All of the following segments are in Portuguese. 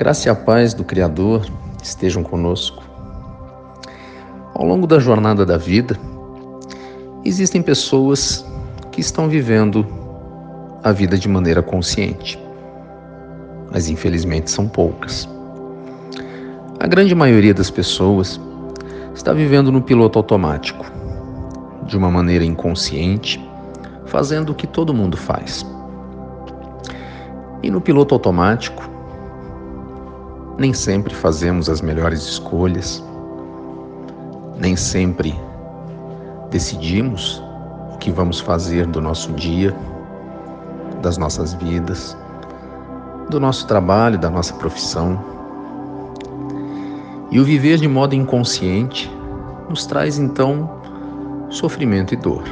graça e a paz do Criador estejam conosco. Ao longo da jornada da vida, existem pessoas que estão vivendo a vida de maneira consciente, mas infelizmente são poucas. A grande maioria das pessoas está vivendo no piloto automático, de uma maneira inconsciente, fazendo o que todo mundo faz. E no piloto automático, nem sempre fazemos as melhores escolhas, nem sempre decidimos o que vamos fazer do nosso dia, das nossas vidas, do nosso trabalho, da nossa profissão. E o viver de modo inconsciente nos traz então sofrimento e dor.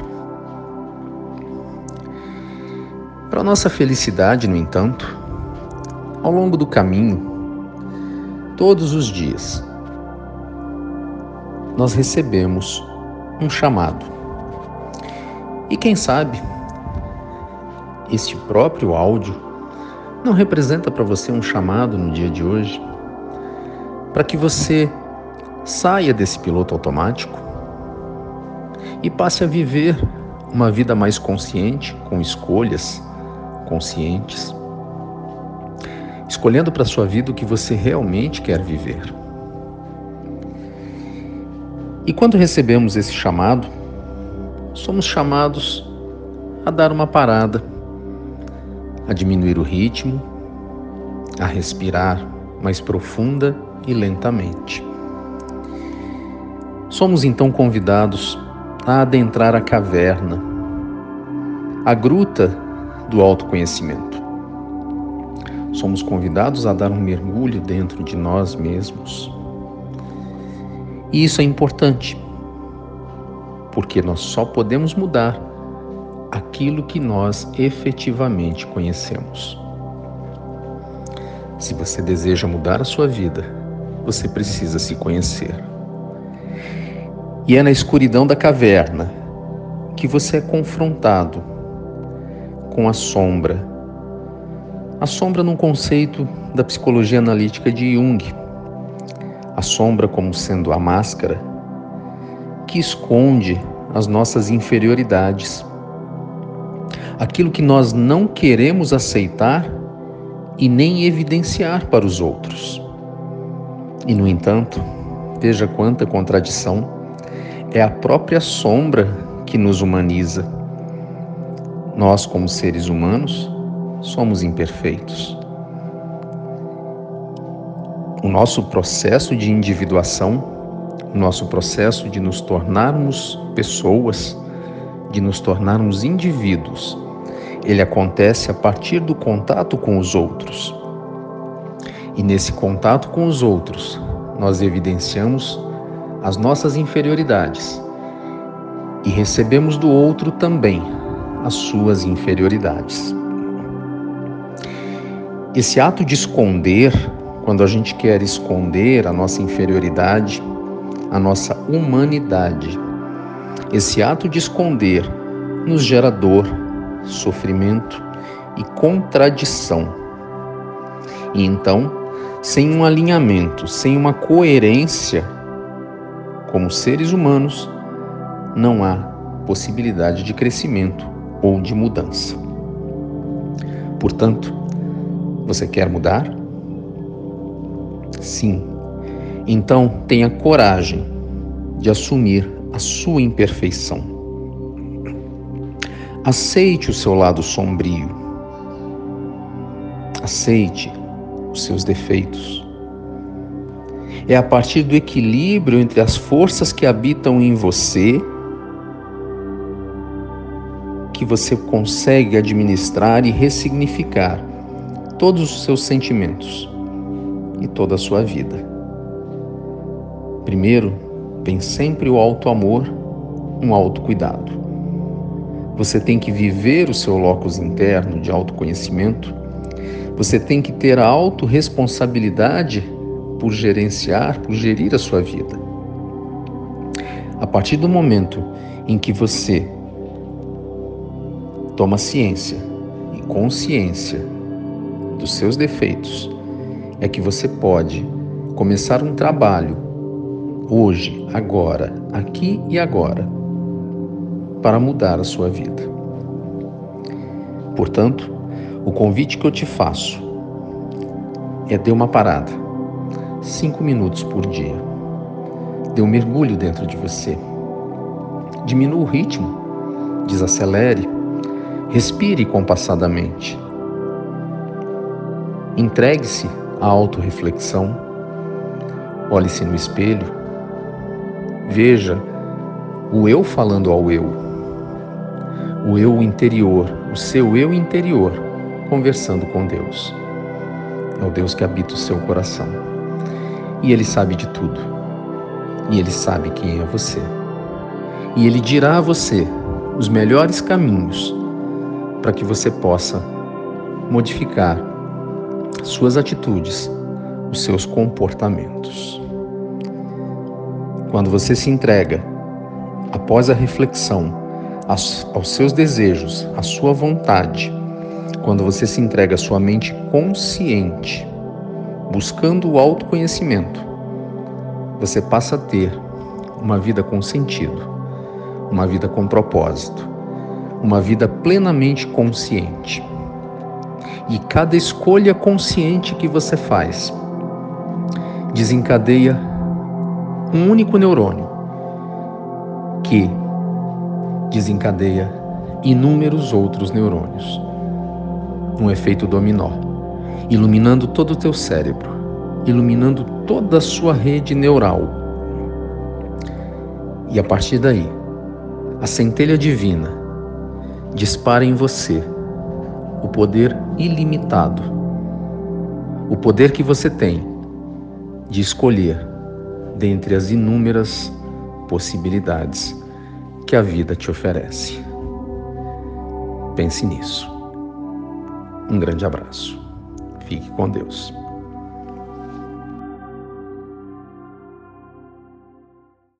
Para nossa felicidade, no entanto, ao longo do caminho, todos os dias, nós recebemos um chamado. E quem sabe, este próprio áudio não representa para você um chamado no dia de hoje, para que você saia desse piloto automático e passe a viver uma vida mais consciente, com escolhas conscientes escolhendo para sua vida o que você realmente quer viver. E quando recebemos esse chamado, somos chamados a dar uma parada, a diminuir o ritmo, a respirar mais profunda e lentamente. Somos então convidados a adentrar a caverna, a gruta do autoconhecimento somos convidados a dar um mergulho dentro de nós mesmos. E isso é importante, porque nós só podemos mudar aquilo que nós efetivamente conhecemos. Se você deseja mudar a sua vida, você precisa se conhecer. E é na escuridão da caverna que você é confrontado com a sombra a sombra num conceito da psicologia analítica de Jung. A sombra como sendo a máscara que esconde as nossas inferioridades. Aquilo que nós não queremos aceitar e nem evidenciar para os outros. E, no entanto, veja quanta contradição, é a própria sombra que nos humaniza. Nós, como seres humanos, somos imperfeitos. O nosso processo de individuação, o nosso processo de nos tornarmos pessoas, de nos tornarmos indivíduos, ele acontece a partir do contato com os outros. E nesse contato com os outros, nós evidenciamos as nossas inferioridades e recebemos do outro também as suas inferioridades. Esse ato de esconder, quando a gente quer esconder a nossa inferioridade, a nossa humanidade, esse ato de esconder nos gera dor, sofrimento e contradição. E então, sem um alinhamento, sem uma coerência, como seres humanos, não há possibilidade de crescimento ou de mudança. Portanto, você quer mudar? Sim. Então tenha coragem de assumir a sua imperfeição. Aceite o seu lado sombrio. Aceite os seus defeitos. É a partir do equilíbrio entre as forças que habitam em você que você consegue administrar e ressignificar todos os seus sentimentos e toda a sua vida. Primeiro, tem sempre o alto amor, um alto cuidado. Você tem que viver o seu locus interno de autoconhecimento. Você tem que ter a autorresponsabilidade por gerenciar, por gerir a sua vida. A partir do momento em que você toma ciência e consciência dos seus defeitos é que você pode começar um trabalho hoje, agora, aqui e agora, para mudar a sua vida. Portanto, o convite que eu te faço é dê uma parada, cinco minutos por dia. Dê um mergulho dentro de você. Diminua o ritmo, desacelere, respire compassadamente. Entregue-se à autorreflexão. Olhe-se no espelho. Veja o eu falando ao eu. O eu interior, o seu eu interior, conversando com Deus. É o Deus que habita o seu coração. E Ele sabe de tudo. E Ele sabe quem é você. E Ele dirá a você os melhores caminhos para que você possa modificar suas atitudes, os seus comportamentos. Quando você se entrega após a reflexão aos, seus desejos, à sua vontade, quando você se entrega à sua mente consciente, buscando o autoconhecimento, você passa a ter uma vida com sentido, uma vida com propósito, uma vida plenamente consciente. E cada escolha consciente que você faz desencadeia um único neurônio que desencadeia inúmeros outros neurônios. Um efeito dominó, iluminando todo o teu cérebro, iluminando toda a sua rede neural. E a partir daí, a centelha divina dispara em você o poder ilimitado, o poder que você tem de escolher dentre as inúmeras possibilidades que a vida te oferece. Pense nisso. Um grande abraço. Fique com Deus.